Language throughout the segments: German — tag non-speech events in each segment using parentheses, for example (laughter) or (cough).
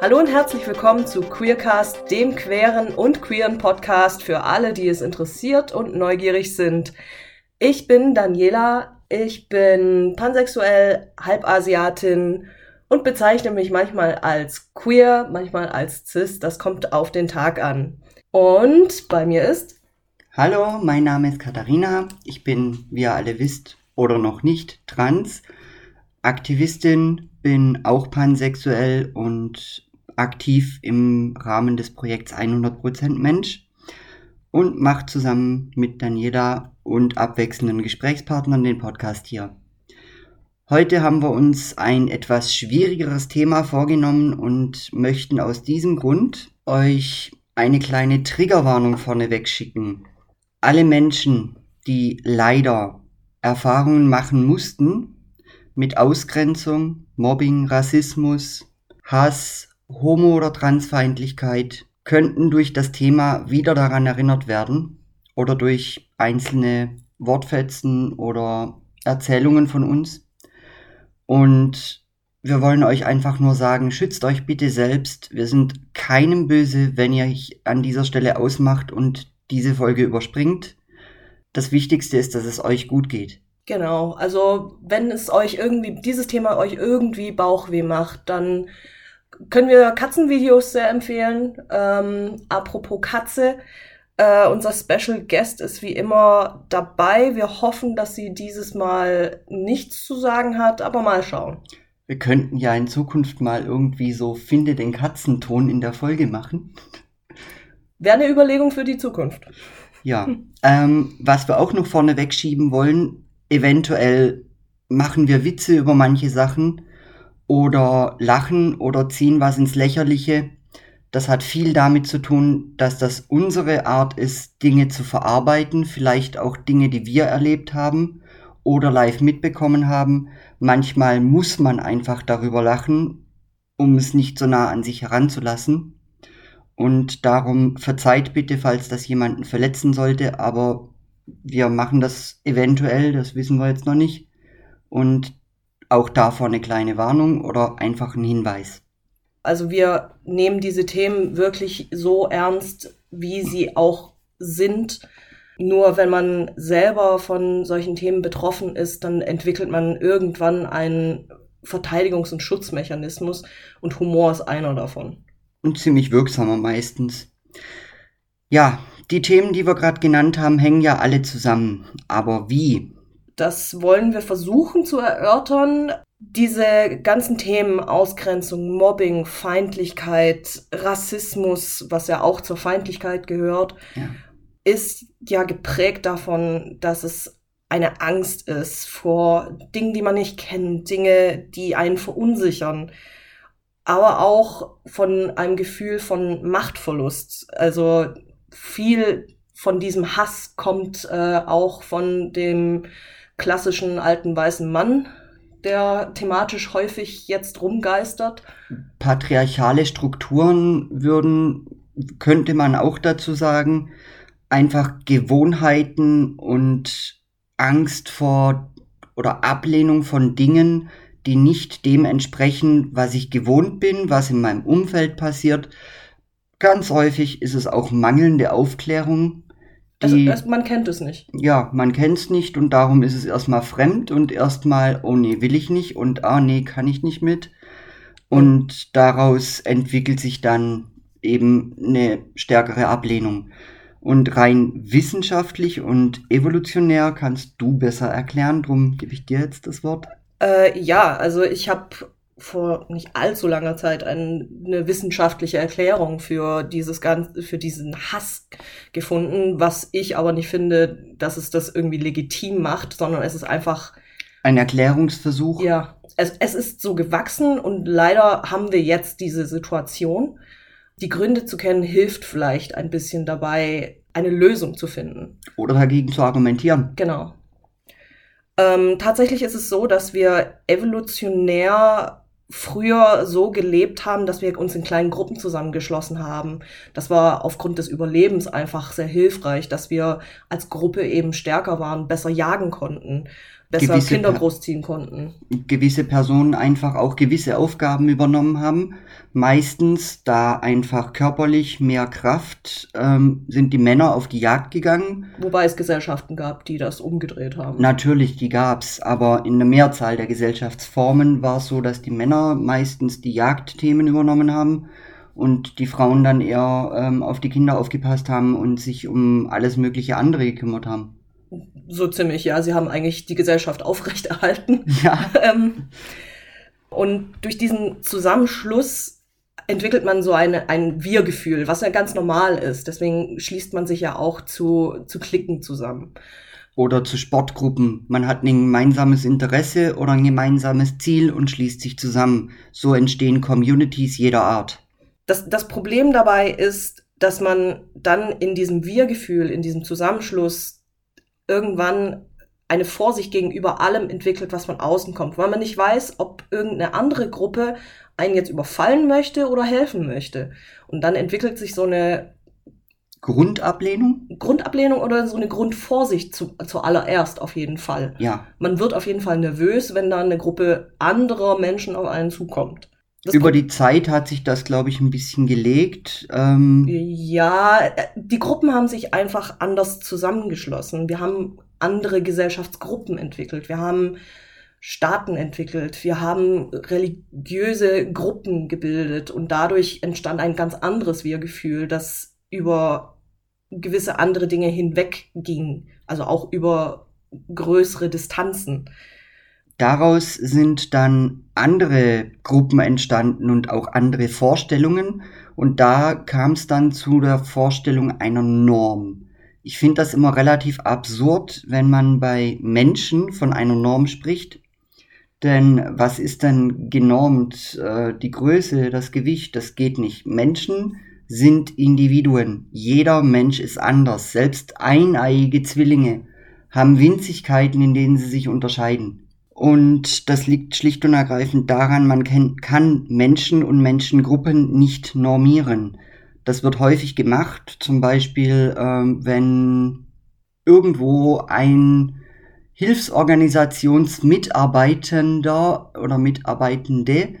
Hallo und herzlich willkommen zu Queercast, dem queeren und queeren Podcast für alle, die es interessiert und neugierig sind. Ich bin Daniela, ich bin pansexuell, Halbasiatin und bezeichne mich manchmal als queer, manchmal als cis, das kommt auf den Tag an. Und bei mir ist Hallo, mein Name ist Katharina, ich bin, wie ihr alle wisst oder noch nicht, trans, Aktivistin, bin auch pansexuell und aktiv im Rahmen des Projekts 100% Mensch und macht zusammen mit Daniela und abwechselnden Gesprächspartnern den Podcast hier. Heute haben wir uns ein etwas schwierigeres Thema vorgenommen und möchten aus diesem Grund euch eine kleine Triggerwarnung vorneweg schicken. Alle Menschen, die leider Erfahrungen machen mussten mit Ausgrenzung, Mobbing, Rassismus, Hass Homo- oder Transfeindlichkeit könnten durch das Thema wieder daran erinnert werden oder durch einzelne Wortfetzen oder Erzählungen von uns. Und wir wollen euch einfach nur sagen, schützt euch bitte selbst. Wir sind keinem böse, wenn ihr euch an dieser Stelle ausmacht und diese Folge überspringt. Das Wichtigste ist, dass es euch gut geht. Genau, also wenn es euch irgendwie, dieses Thema euch irgendwie Bauchweh macht, dann können wir Katzenvideos sehr empfehlen. Ähm, apropos Katze, äh, unser Special Guest ist wie immer dabei. Wir hoffen, dass sie dieses Mal nichts zu sagen hat, aber mal schauen. Wir könnten ja in Zukunft mal irgendwie so Finde den Katzenton in der Folge machen. Wäre eine Überlegung für die Zukunft. Ja, ähm, was wir auch noch vorne wegschieben wollen, eventuell machen wir Witze über manche Sachen oder lachen oder ziehen was ins Lächerliche. Das hat viel damit zu tun, dass das unsere Art ist, Dinge zu verarbeiten, vielleicht auch Dinge, die wir erlebt haben oder live mitbekommen haben. Manchmal muss man einfach darüber lachen, um es nicht so nah an sich heranzulassen. Und darum verzeiht bitte, falls das jemanden verletzen sollte, aber wir machen das eventuell, das wissen wir jetzt noch nicht. Und auch davor eine kleine Warnung oder einfach ein Hinweis. Also wir nehmen diese Themen wirklich so ernst, wie sie auch sind. Nur wenn man selber von solchen Themen betroffen ist, dann entwickelt man irgendwann einen Verteidigungs- und Schutzmechanismus und Humor ist einer davon. Und ziemlich wirksamer meistens. Ja, die Themen, die wir gerade genannt haben, hängen ja alle zusammen. Aber wie? Das wollen wir versuchen zu erörtern. Diese ganzen Themen Ausgrenzung, Mobbing, Feindlichkeit, Rassismus, was ja auch zur Feindlichkeit gehört, ja. ist ja geprägt davon, dass es eine Angst ist vor Dingen, die man nicht kennt, Dinge, die einen verunsichern, aber auch von einem Gefühl von Machtverlust. Also viel von diesem Hass kommt äh, auch von dem klassischen alten weißen Mann, der thematisch häufig jetzt rumgeistert. Patriarchale Strukturen würden, könnte man auch dazu sagen, einfach Gewohnheiten und Angst vor oder Ablehnung von Dingen, die nicht dem entsprechen, was ich gewohnt bin, was in meinem Umfeld passiert. Ganz häufig ist es auch mangelnde Aufklärung also, die, also, man kennt es nicht. Ja, man kennt es nicht und darum ist es erstmal fremd und erstmal, oh nee, will ich nicht und ah nee, kann ich nicht mit. Und daraus entwickelt sich dann eben eine stärkere Ablehnung. Und rein wissenschaftlich und evolutionär kannst du besser erklären, drum gebe ich dir jetzt das Wort. Äh, ja, also ich habe vor nicht allzu langer Zeit eine wissenschaftliche Erklärung für dieses ganze, für diesen Hass gefunden, was ich aber nicht finde, dass es das irgendwie legitim macht, sondern es ist einfach ein Erklärungsversuch. Ja, es, es ist so gewachsen und leider haben wir jetzt diese Situation. Die Gründe zu kennen hilft vielleicht ein bisschen dabei, eine Lösung zu finden. Oder dagegen zu argumentieren. Genau. Ähm, tatsächlich ist es so, dass wir evolutionär früher so gelebt haben, dass wir uns in kleinen Gruppen zusammengeschlossen haben. Das war aufgrund des Überlebens einfach sehr hilfreich, dass wir als Gruppe eben stärker waren, besser jagen konnten besser gewisse Kinder großziehen konnten. Gewisse Personen einfach auch gewisse Aufgaben übernommen haben. Meistens, da einfach körperlich mehr Kraft, ähm, sind die Männer auf die Jagd gegangen. Wobei es Gesellschaften gab, die das umgedreht haben. Natürlich, die gab's, aber in der Mehrzahl der Gesellschaftsformen war es so, dass die Männer meistens die Jagdthemen übernommen haben und die Frauen dann eher ähm, auf die Kinder aufgepasst haben und sich um alles mögliche andere gekümmert haben so ziemlich, ja. Sie haben eigentlich die Gesellschaft aufrechterhalten. (laughs) Ja. ähm, und durch diesen Zusammenschluss entwickelt man so eine, ein Wir-Gefühl, was ja ganz normal ist. Deswegen schließt man sich ja auch zu, zu Klicken zusammen. Oder zu Sportgruppen. Man hat ein gemeinsames Interesse oder ein gemeinsames Ziel und schließt sich zusammen. So entstehen Communities jeder Art. Das, das Problem dabei ist, dass man dann in diesem Wir-Gefühl, in diesem Zusammenschluss irgendwann eine Vorsicht gegenüber allem entwickelt, was von außen kommt, weil man nicht weiß, ob irgendeine andere Gruppe einen jetzt überfallen möchte oder helfen möchte. Und dann entwickelt sich so eine Grundablehnung? Grundablehnung oder so eine Grundvorsicht zu, zuallererst auf jeden Fall. Ja. Man wird auf jeden Fall nervös, wenn da eine Gruppe anderer Menschen auf einen zukommt. Das Über die Zeit hat sich das, glaube ich, ein bisschen gelegt. Ähm ja, äh, die Gruppen haben sich einfach anders zusammengeschlossen. Wir haben andere Gesellschaftsgruppen entwickelt. Wir haben Staaten entwickelt. Wir haben religiöse Gruppen gebildet und dadurch entstand ein ganz anderes Wir-Gefühl, das über gewisse andere Dinge hinweg ging. Also auch über größere Distanzen. Daraus sind dann andere Gruppen entstanden und auch andere Vorstellungen. Und da kam es dann zu der Vorstellung einer Norm. Ich finde das immer relativ absurd, wenn man bei Menschen von einer Norm spricht. Denn was ist denn genormt? Äh, die Größe, das Gewicht, das geht nicht. Menschen sind Individuen. Jeder Mensch ist anders. Selbst eineiige Zwillinge haben Winzigkeiten, in denen sie sich unterscheiden. Und das liegt schlicht und ergreifend daran, man kann Menschen und Menschengruppen nicht normieren. Das wird häufig gemacht, zum Beispiel, ähm, wenn irgendwo ein Hilfsorganisationsmitarbeitender oder Mitarbeitende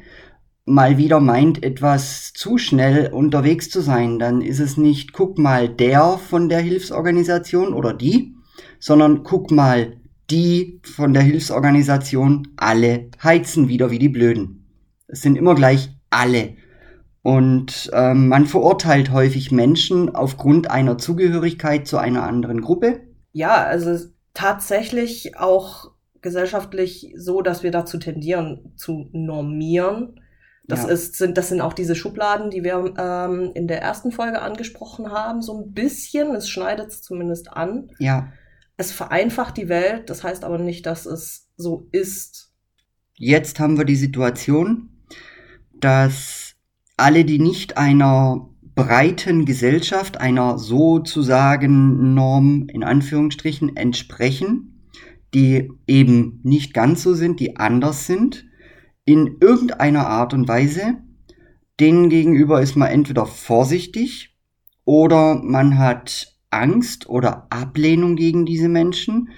mal wieder meint, etwas zu schnell unterwegs zu sein, dann ist es nicht, guck mal, der von der Hilfsorganisation oder die, sondern guck mal, die von der Hilfsorganisation alle heizen wieder wie die Blöden. Es sind immer gleich alle. Und ähm, man verurteilt häufig Menschen aufgrund einer Zugehörigkeit zu einer anderen Gruppe. Ja, also tatsächlich auch gesellschaftlich so, dass wir dazu tendieren zu normieren. Das, ja. ist, sind, das sind auch diese Schubladen, die wir ähm, in der ersten Folge angesprochen haben, so ein bisschen. Es schneidet es zumindest an. Ja. Es vereinfacht die Welt, das heißt aber nicht, dass es so ist. Jetzt haben wir die Situation, dass alle, die nicht einer breiten Gesellschaft, einer sozusagen Norm in Anführungsstrichen entsprechen, die eben nicht ganz so sind, die anders sind, in irgendeiner Art und Weise, denen gegenüber ist man entweder vorsichtig oder man hat Angst oder Ablehnung gegen diese Menschen,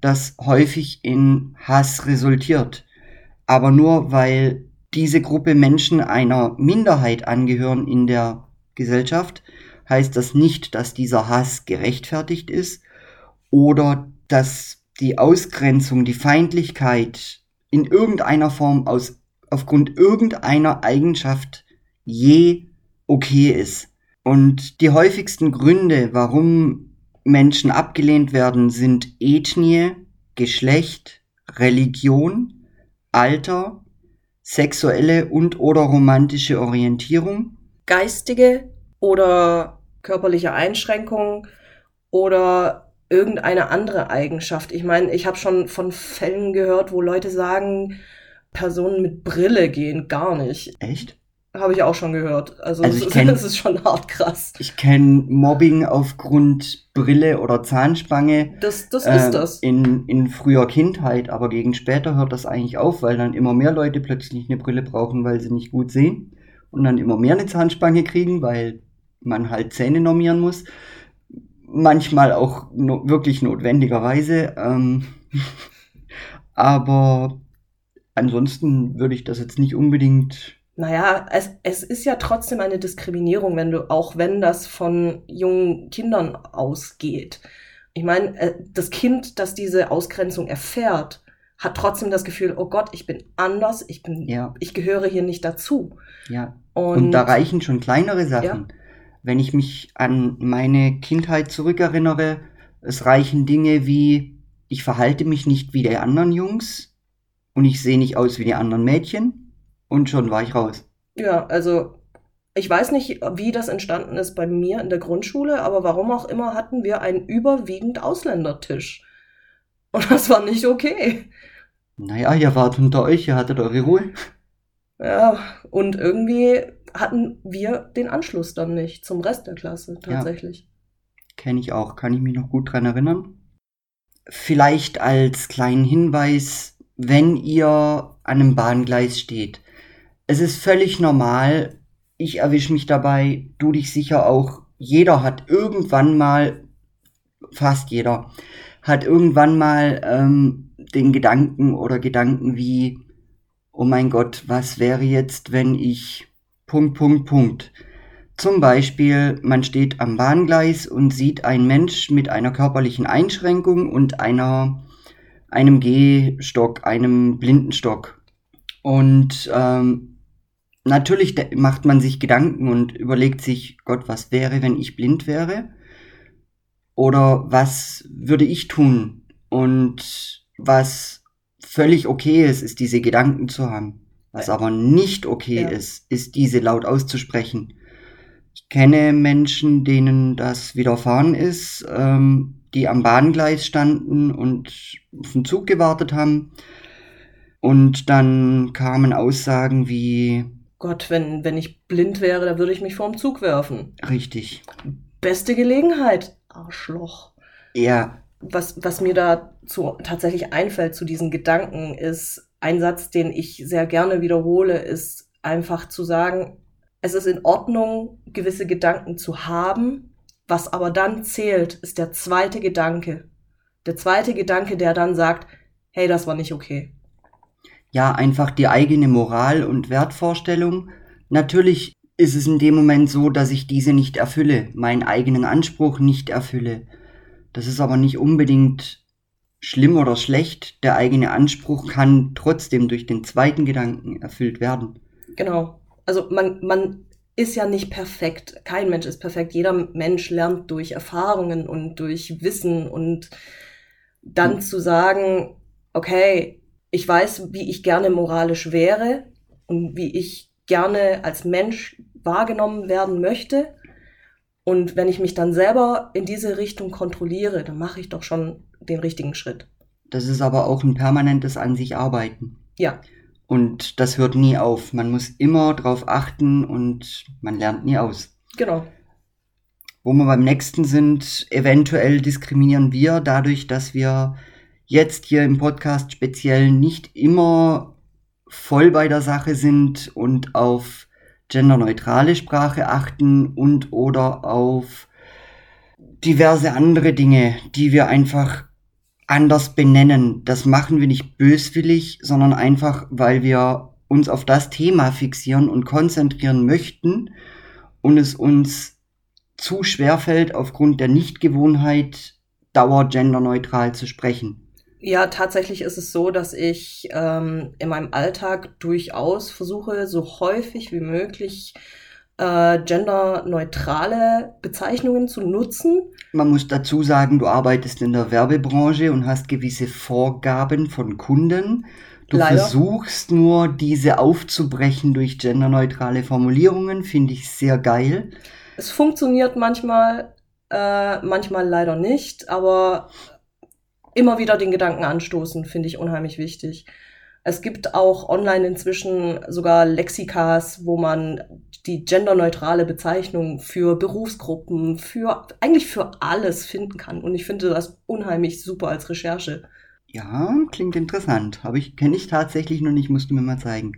das häufig in Hass resultiert. Aber nur weil diese Gruppe Menschen einer Minderheit angehören in der Gesellschaft, heißt das nicht, dass dieser Hass gerechtfertigt ist oder dass die Ausgrenzung, die Feindlichkeit in irgendeiner Form aus, aufgrund irgendeiner Eigenschaft je okay ist. Und die häufigsten Gründe, warum Menschen abgelehnt werden, sind Ethnie, Geschlecht, Religion, Alter, sexuelle und oder romantische Orientierung, geistige oder körperliche Einschränkungen oder irgendeine andere Eigenschaft. Ich meine, ich habe schon von Fällen gehört, wo Leute sagen, Personen mit Brille gehen gar nicht. Echt? Habe ich auch schon gehört. Also, Also (laughs) kenn- das ist schon hart krass. Ich kenne Mobbing aufgrund Brille oder Zahnspange Das, das äh, ist das. In, in früher Kindheit, aber gegen später hört das eigentlich auf, weil dann immer mehr Leute plötzlich eine Brille brauchen, weil sie nicht gut sehen und dann immer mehr eine Zahnspange kriegen, weil man halt Zähne normieren muss. Manchmal auch no wirklich notwendigerweise. Ähm, (laughs) aber ansonsten würde ich das jetzt nicht unbedingt. Naja, es, es ist ja trotzdem eine Diskriminierung, wenn du, auch wenn das von jungen Kindern ausgeht. Ich meine, äh, das Kind, das diese Ausgrenzung erfährt, hat trotzdem das Gefühl, oh Gott, ich bin anders, ich bin, Ja, ich gehöre hier nicht dazu. ja. Und, Und, da reichen schon kleinere Sachen. Ja. Wenn ich mich an meine Kindheit zurückerinnere, es reichen Dinge wie, ich verhalte mich nicht wie die anderen Jungs und ich sehe nicht aus wie die anderen Mädchen und schon war ich raus. ja, also ich weiß nicht, wie das entstanden ist bei mir in der Grundschule, aber warum auch immer hatten wir einen überwiegend Ausländertisch. Und das war nicht okay. Naja, ihr wart unter euch, ihr hattet eure Ruhe. Ja, und irgendwie hatten wir den Anschluss dann nicht zum Rest der Klasse tatsächlich. Kenne ich auch, kann ich mich noch gut dran erinnern. Vielleicht als kleinen Hinweis, wenn ihr an einem Bahngleis steht. Es ist völlig normal, ich erwische mich dabei, du dich sicher auch. Jeder hat irgendwann mal, fast jeder, hat irgendwann mal ähm, den Gedanken oder Gedanken wie, oh mein Gott, was wäre jetzt, wenn ich Punkt, Punkt, Punkt. Zum Beispiel, man steht am Bahngleis und sieht einen Mensch mit einer körperlichen Einschränkung und einer, einem Gehstock, einem Blindenstock. Und ähm, natürlich macht man sich Gedanken und überlegt sich, Gott, was wäre, wenn ich blind wäre? Oder was würde ich tun? Und was völlig okay ist, ist diese Gedanken zu haben. Was aber nicht okay Ja. ist, ist diese laut auszusprechen. Ich kenne Menschen, denen das widerfahren ist, ähm, die am Bahngleis standen und auf den Zug gewartet haben. Und dann kamen Aussagen wie, Gott, wenn, wenn ich blind wäre, da würde ich mich vorm Zug werfen. richtig, Beste Gelegenheit, Arschloch. ja, Was, was mir dazu tatsächlich einfällt zu diesen Gedanken, ist ein Satz, den ich sehr gerne wiederhole, ist einfach zu sagen, es ist in Ordnung, gewisse Gedanken zu haben. Was aber dann zählt, ist der zweite Gedanke. Der zweite Gedanke, der dann sagt, hey, das war nicht okay. Ja, einfach die eigene Moral und Wertvorstellung. Natürlich ist es in dem Moment so, dass ich diese nicht erfülle, meinen eigenen Anspruch nicht erfülle. Das ist aber nicht unbedingt schlimm oder schlecht. Der eigene Anspruch kann trotzdem durch den zweiten Gedanken erfüllt werden. Genau. Also man, man ist ja nicht perfekt. Kein Mensch ist perfekt. Jeder Mensch lernt durch Erfahrungen und durch Wissen und dann Hm. zu sagen, okay, ich weiß, wie ich gerne moralisch wäre und wie ich gerne als Mensch wahrgenommen werden möchte. Und wenn ich mich dann selber in diese Richtung kontrolliere, dann mache ich doch schon den richtigen Schritt. Das ist aber auch ein permanentes an sich arbeiten. Ja, Und das hört nie auf. Man muss immer drauf achten und man lernt nie aus. genau. Wo wir beim nächsten sind, eventuell diskriminieren wir dadurch, dass wir jetzt hier im Podcast speziell nicht immer voll bei der Sache sind und auf genderneutrale Sprache achten und oder auf diverse andere Dinge, die wir einfach anders benennen. Das machen wir nicht böswillig, sondern einfach, weil wir uns auf das Thema fixieren und konzentrieren möchten und es uns zu schwer fällt, aufgrund der Nichtgewohnheit dauer genderneutral zu sprechen. Ja, tatsächlich ist es so, dass ich ähm, in meinem Alltag durchaus versuche, so häufig wie möglich äh, genderneutrale Bezeichnungen zu nutzen. Man muss dazu sagen, du arbeitest in der Werbebranche und hast gewisse Vorgaben von Kunden. Du Leider. versuchst nur, diese aufzubrechen durch genderneutrale Formulierungen, finde ich sehr geil. Es funktioniert manchmal, äh, manchmal leider nicht, aber immer wieder den Gedanken anstoßen, finde ich unheimlich wichtig. Es gibt auch online inzwischen sogar Lexikas, wo man die genderneutrale Bezeichnung für Berufsgruppen, für eigentlich für alles finden kann. Und ich finde das unheimlich super als Recherche. Ja, klingt interessant. Habe ich kenne ich tatsächlich noch nicht, musst du mir mal zeigen.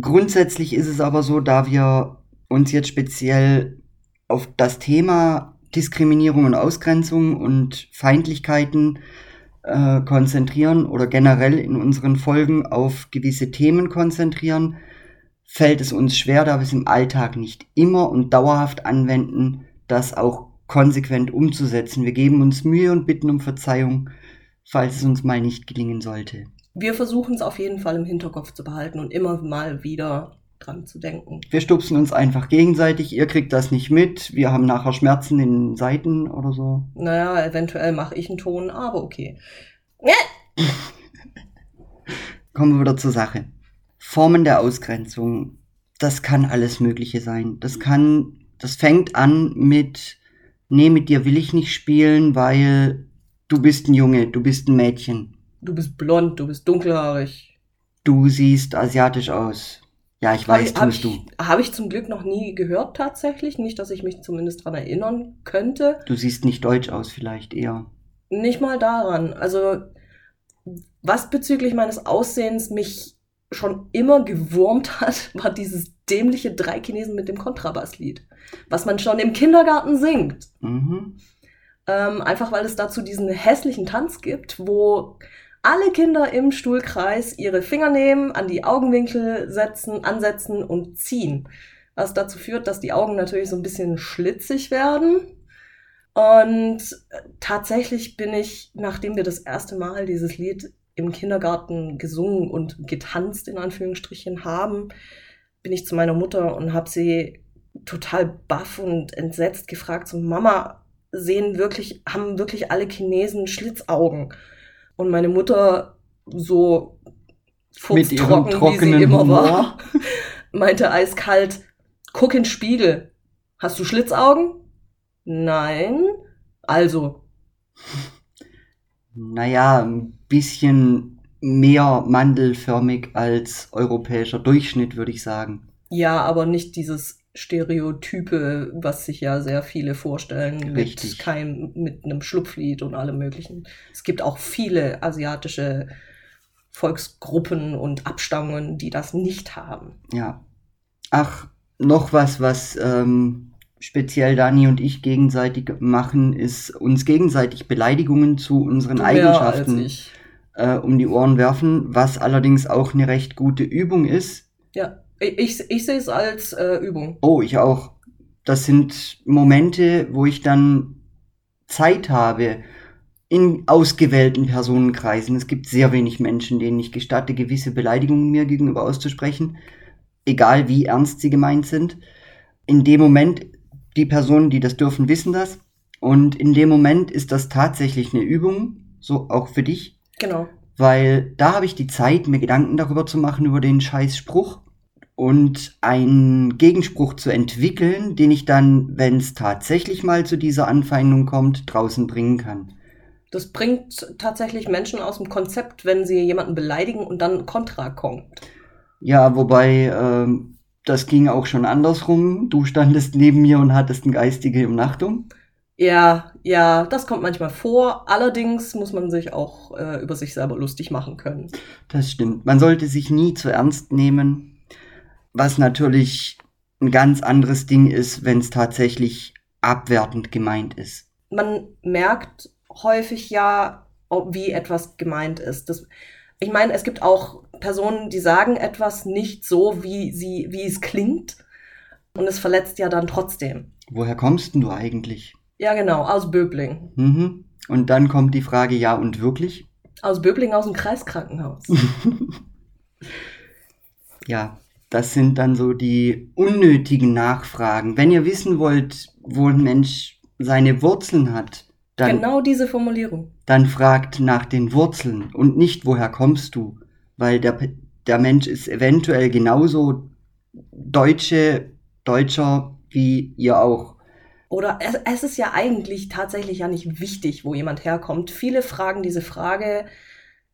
Grundsätzlich ist es aber so, da wir uns jetzt speziell auf das Thema Diskriminierung und Ausgrenzung und Feindlichkeiten äh, konzentrieren oder generell in unseren Folgen auf gewisse Themen konzentrieren, fällt es uns schwer, da wir es im Alltag nicht immer und dauerhaft anwenden, das auch konsequent umzusetzen. Wir geben uns Mühe und bitten um Verzeihung, falls es uns mal nicht gelingen sollte. Wir versuchen es auf jeden Fall im Hinterkopf zu behalten und immer mal wieder dran zu denken. Wir stupsen uns einfach gegenseitig, ihr kriegt das nicht mit, wir haben nachher Schmerzen in den Seiten oder so. Naja, eventuell mache ich einen Ton, aber okay. (laughs) Kommen wir wieder zur Sache. Formen der Ausgrenzung, das kann alles Mögliche sein. Das kann, das fängt an mit, nee, mit dir will ich nicht spielen, weil du bist ein Junge, du bist ein Mädchen. Du bist blond, du bist dunkelhaarig. Du siehst asiatisch aus. Ja, ich weiß, Habe tust du. ich, hab ich zum Glück noch nie gehört tatsächlich. Nicht, dass ich mich zumindest dran erinnern könnte. Du siehst nicht deutsch aus, vielleicht eher. Nicht mal daran. Also, was bezüglich meines Aussehens mich schon immer gewurmt hat, (laughs) war dieses dämliche Drei Chinesen mit dem Kontrabasslied. Was man schon im Kindergarten singt. Mhm. Ähm, einfach weil es dazu diesen hässlichen Tanz gibt, wo alle Kinder im Stuhlkreis ihre Finger nehmen, an die Augenwinkel setzen, ansetzen und ziehen. Was dazu führt, dass die Augen natürlich so ein bisschen schlitzig werden. Und tatsächlich bin ich, nachdem wir das erste Mal dieses Lied im Kindergarten gesungen und getanzt, in Anführungsstrichen, haben, bin ich zu meiner Mutter und habe sie total baff und entsetzt gefragt, so Mama, sehen wirklich, haben wirklich alle Chinesen Schlitzaugen? Und meine Mutter, so fuchstrocken, wie sie trockenen immer Humor. war, (laughs) meinte eiskalt, guck in den Spiegel. Hast du Schlitzaugen? Nein. Also, Naja, ein bisschen mehr mandelförmig als europäischer Durchschnitt, würde ich sagen. ja, aber nicht dieses Stereotype, was sich ja sehr viele vorstellen, Richtig. mit kein, mit einem Schlupflied und allem möglichen. Es gibt auch viele asiatische Volksgruppen und Abstammungen, die das nicht haben. Ja. Ach, noch was, was ähm, speziell Dani und ich gegenseitig machen, ist uns gegenseitig Beleidigungen zu unseren mehr Eigenschaften äh, um die Ohren werfen, was allerdings auch eine recht gute Übung ist. Ja, ich, ich, sehe es als äh, Übung. Oh, ich auch. Das sind Momente, wo ich dann Zeit habe in ausgewählten Personenkreisen. Es gibt sehr wenig Menschen, denen ich gestatte, gewisse Beleidigungen mir gegenüber auszusprechen, egal wie ernst sie gemeint sind. In dem Moment, die Personen, die das dürfen, wissen das. Und in dem Moment ist das tatsächlich eine Übung, so auch für dich, Genau. weil da habe ich die Zeit, mir Gedanken darüber zu machen, über den scheiß Spruch und einen Gegenspruch zu entwickeln, den ich dann, wenn es tatsächlich mal zu dieser Anfeindung kommt, draußen bringen kann. Das bringt tatsächlich Menschen aus dem Konzept, wenn sie jemanden beleidigen und dann Kontra kommt. Ja, wobei ähm, das ging auch schon andersrum. Du standest neben mir und hattest eine geistige Umnachtung. Ja, ja, das kommt manchmal vor. Allerdings muss man sich auch äh, über sich selber lustig machen können. Das stimmt. Man sollte sich nie zu ernst nehmen. Was natürlich ein ganz anderes Ding ist, wenn es tatsächlich abwertend gemeint ist. Man merkt häufig ja, wie etwas gemeint ist. Das, ich meine, es gibt auch Personen, die sagen etwas nicht so, wie, sie, wie es klingt. Und es verletzt ja dann trotzdem. Woher kommst denn du eigentlich? Ja, genau, aus Böbling. Mhm. Und dann kommt die Frage, ja und wirklich? Aus Böbling aus dem Kreiskrankenhaus. (laughs) Ja, das sind dann so die unnötigen Nachfragen. Wenn ihr wissen wollt, wo ein Mensch seine Wurzeln hat, dann, genau diese Formulierung. dann fragt nach den Wurzeln und nicht, woher kommst du? Weil der, der Mensch ist eventuell genauso Deutsche, Deutscher wie ihr auch. Oder es, es ist ja eigentlich tatsächlich ja nicht wichtig, wo jemand herkommt. Viele fragen diese Frage,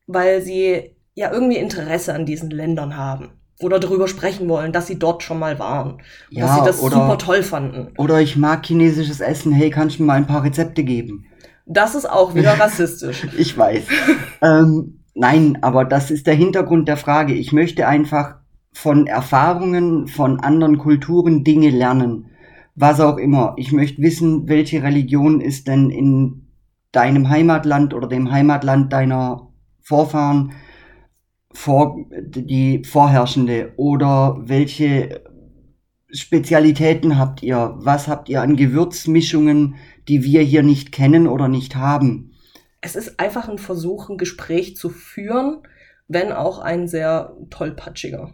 weil sie ja irgendwie Interesse an diesen Ländern haben. Oder darüber sprechen wollen, dass sie dort schon mal waren. Ja, dass sie das oder- super toll fanden. Oder ich mag chinesisches Essen, hey, kannst du mir mal ein paar Rezepte geben? Das ist auch wieder (laughs) rassistisch. Ich weiß. ähm, nein, aber das ist der Hintergrund der Frage. Ich möchte einfach von Erfahrungen von anderen Kulturen Dinge lernen. Was auch immer. Ich möchte wissen, welche Religion ist denn in deinem Heimatland oder dem Heimatland deiner Vorfahren vor, die vorherrschende oder welche Spezialitäten habt ihr? Was habt ihr an Gewürzmischungen, die wir hier nicht kennen oder nicht haben? Es ist einfach ein Versuch, ein Gespräch zu führen, wenn auch ein sehr tollpatschiger.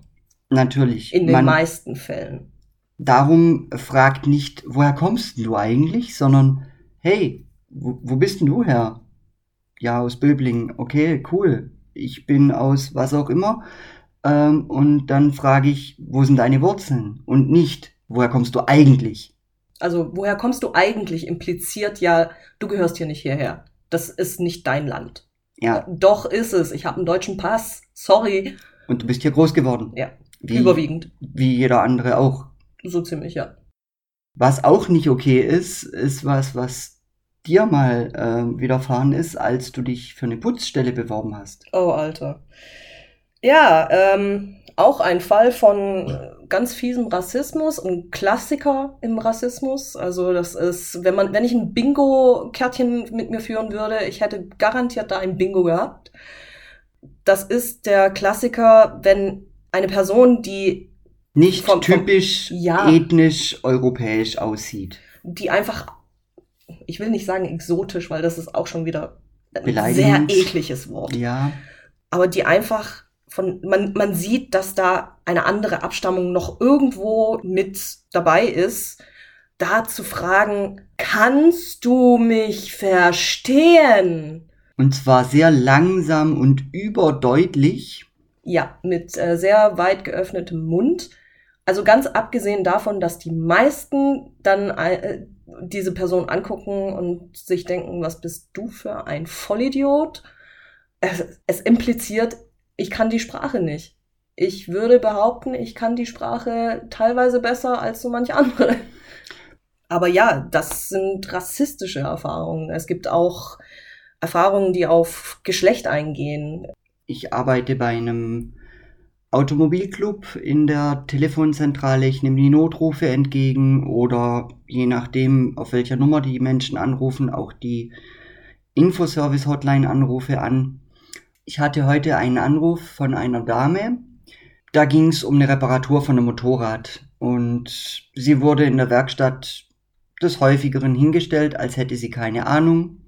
Natürlich. In den man, meisten Fällen. darum fragt nicht, woher kommst du eigentlich, sondern hey, wo, wo bist denn du her? Ja, aus Böblingen. Okay, cool. Ich bin aus was auch immer. Ähm, und dann frage ich, wo sind deine Wurzeln? Und nicht, woher kommst du eigentlich? Also, woher kommst du eigentlich? Impliziert ja, du gehörst hier nicht hierher. Das ist nicht dein Land. Ja, Doch ist es. Ich habe einen deutschen Pass. Sorry. und du bist hier groß geworden. Ja, Wie, überwiegend. Wie jeder andere auch. So ziemlich, ja. Was auch nicht okay ist, ist was, was dir mal äh, widerfahren ist, als du dich für eine Putzstelle beworben hast. Oh, Alter. Ja, ähm, auch ein Fall von ganz fiesem Rassismus, ein Klassiker im Rassismus. Also das ist, wenn man, wenn ich ein Bingo-Kärtchen mit mir führen würde, ich hätte garantiert da ein Bingo gehabt. Das ist der Klassiker, wenn eine Person, die, Nicht Vom- vom- typisch Ja. ethnisch europäisch aussieht. die einfach, ich will nicht sagen exotisch, weil das ist auch schon wieder ein sehr ekliges Wort. Ja, aber die einfach von, man, man sieht, dass da eine andere Abstammung noch irgendwo mit dabei ist, da zu fragen, kannst du mich verstehen? und zwar sehr langsam und überdeutlich. Ja, mit äh, sehr weit geöffnetem Mund. Also ganz abgesehen davon, dass die meisten dann äh, diese Person angucken und sich denken, was bist du für ein Vollidiot? Es, es impliziert, ich kann die Sprache nicht. Ich würde behaupten, ich kann die Sprache teilweise besser als so manch andere. Aber ja, das sind rassistische Erfahrungen. Es gibt auch Erfahrungen, die auf Geschlecht eingehen. Ich arbeite bei einem Automobilclub in der Telefonzentrale. Ich nehme die Notrufe entgegen oder je nachdem, auf welcher Nummer die Menschen anrufen, auch die Infoservice-Hotline-Anrufe an. Ich hatte heute einen Anruf von einer Dame. Da ging es um eine Reparatur von einem Motorrad. Und sie wurde in der Werkstatt des häufigeren hingestellt, als hätte sie keine Ahnung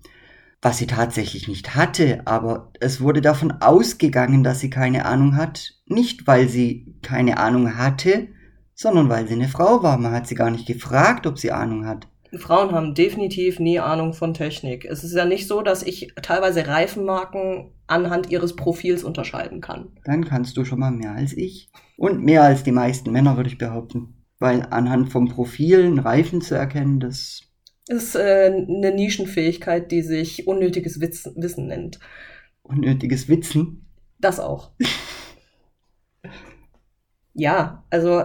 was sie tatsächlich nicht hatte, aber es wurde davon ausgegangen, dass sie keine Ahnung hat, nicht weil sie keine Ahnung hatte, sondern weil sie eine Frau war. Man hat sie gar nicht gefragt, ob sie Ahnung hat. Frauen haben definitiv nie Ahnung von Technik. Es ist ja nicht so, dass ich teilweise Reifenmarken anhand ihres Profils unterscheiden kann. Dann kannst du schon mal mehr als ich. Und mehr als die meisten Männer, würde ich behaupten. Weil anhand vom Profil einen Reifen zu erkennen, das Ist äh, eine Nischenfähigkeit, die sich unnötiges Witz Wissen nennt. unnötiges Witzen. Das auch. ja, also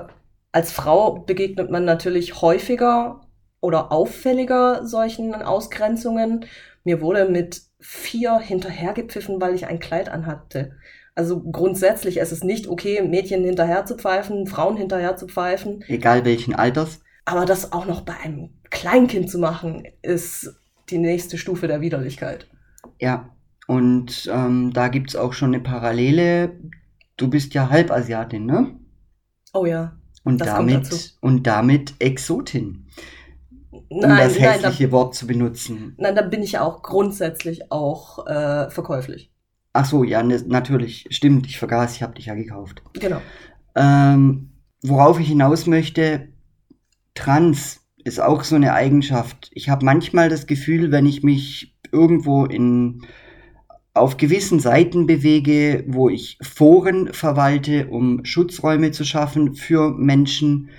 als Frau begegnet man natürlich häufiger oder auffälliger solchen Ausgrenzungen. Mir wurde mit vier hinterhergepfiffen, weil ich ein Kleid anhatte. Also grundsätzlich ist es nicht okay, Mädchen hinterher zu pfeifen, Frauen hinterher zu pfeifen. Egal welchen Alters. Aber das auch noch bei einem Kleinkind zu machen, ist die nächste Stufe der Widerlichkeit. Ja. Und ähm, da gibt's auch schon eine Parallele. Du bist ja Halbasiatin, ne? Oh ja. Und damit, und damit Exotin, um Nein, das nein, da, hässliche Wort zu benutzen. nein, da bin ich ja auch grundsätzlich auch äh, verkäuflich. Ach so, ja, ne, natürlich. Stimmt, ich vergaß, ich habe dich ja gekauft. Genau. Ähm, worauf ich hinaus möchte, trans ist auch so eine Eigenschaft. Ich habe manchmal das Gefühl, wenn ich mich irgendwo in auf gewissen Seiten bewege, wo ich Foren verwalte, um Schutzräume zu schaffen für Menschen,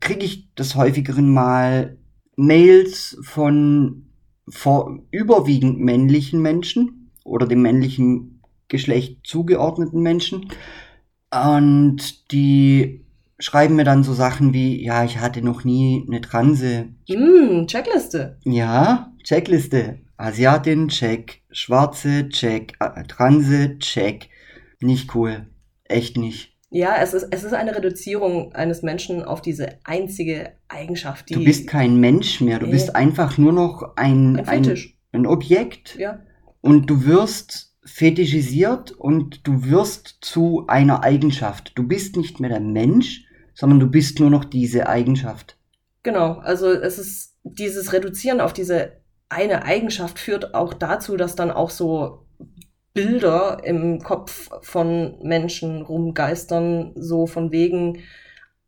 kriege ich des häufigeren Mal Mails von vor, überwiegend männlichen Menschen oder dem männlichen Geschlecht zugeordneten Menschen. Und die schreiben mir dann so Sachen wie, ja, ich hatte noch nie eine Transe. Mm, Checkliste. Ja, Checkliste. Asiatin, check. Schwarze, check. Äh, Transe, check. Nicht cool. Echt nicht. Ja, es ist, es ist eine Reduzierung eines Menschen auf diese einzige Eigenschaft, die. Du bist kein Mensch mehr. Du Nee. bist einfach nur noch ein, ein ein, ein Objekt. Ja. Und du wirst fetischisiert und du wirst zu einer Eigenschaft. Du bist nicht mehr der Mensch, sondern du bist nur noch diese Eigenschaft. Genau, also es ist dieses Reduzieren auf diese eine Eigenschaft führt auch dazu, dass dann auch so Bilder im Kopf von Menschen rumgeistern, so von wegen,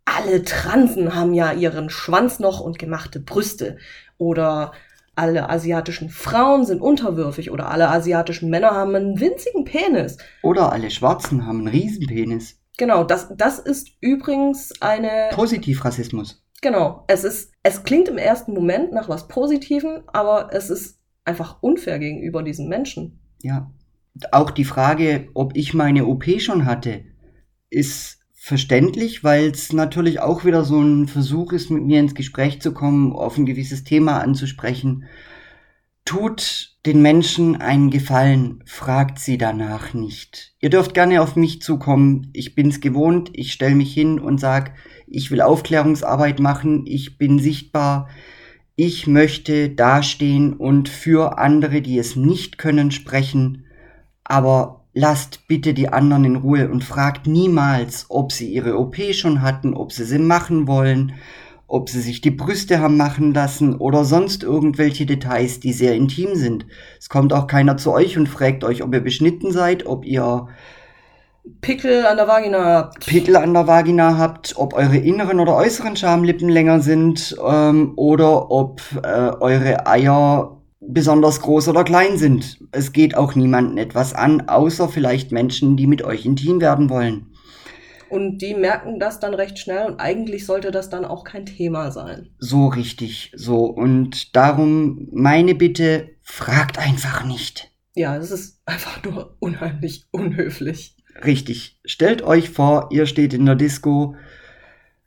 alle Transen haben ja ihren Schwanz noch und gemachte Brüste. Oder alle asiatischen Frauen sind unterwürfig oder alle asiatischen Männer haben einen winzigen Penis. Oder alle Schwarzen haben einen Riesenpenis. Genau, das, das ist übrigens eine Positivrassismus. Genau, es ist, es klingt im ersten Moment nach was Positivem, aber es ist einfach unfair gegenüber diesen Menschen. Ja. Auch die Frage, ob ich meine OP schon hatte, ist verständlich, weil es natürlich auch wieder so ein Versuch ist, mit mir ins Gespräch zu kommen, auf ein gewisses Thema anzusprechen. Tut den Menschen einen Gefallen, fragt sie danach nicht. Ihr dürft gerne auf mich zukommen. Ich bin's gewohnt. Ich stelle mich hin und sag, ich will Aufklärungsarbeit machen. Ich bin sichtbar. Ich möchte dastehen und für andere, die es nicht können, sprechen. Aber lasst bitte die anderen in Ruhe und fragt niemals, ob sie ihre OP schon hatten, ob sie sie machen wollen, ob sie sich die Brüste haben machen lassen oder sonst irgendwelche Details, die sehr intim sind. Es kommt auch keiner zu euch und fragt euch, ob ihr beschnitten seid, ob ihr Pickel an der Vagina habt. Pickel an der Vagina habt, ob eure inneren oder äußeren Schamlippen länger sind ähm, oder ob äh, eure Eier besonders groß oder klein sind. Es geht auch niemanden etwas an, außer vielleicht Menschen, die mit euch intim werden wollen. Und die merken das dann recht schnell und eigentlich sollte das dann auch kein Thema sein. So richtig, so. Und darum meine Bitte, fragt einfach nicht. Ja, es ist einfach nur unheimlich unhöflich. Richtig. Stellt euch vor, ihr steht in der Disco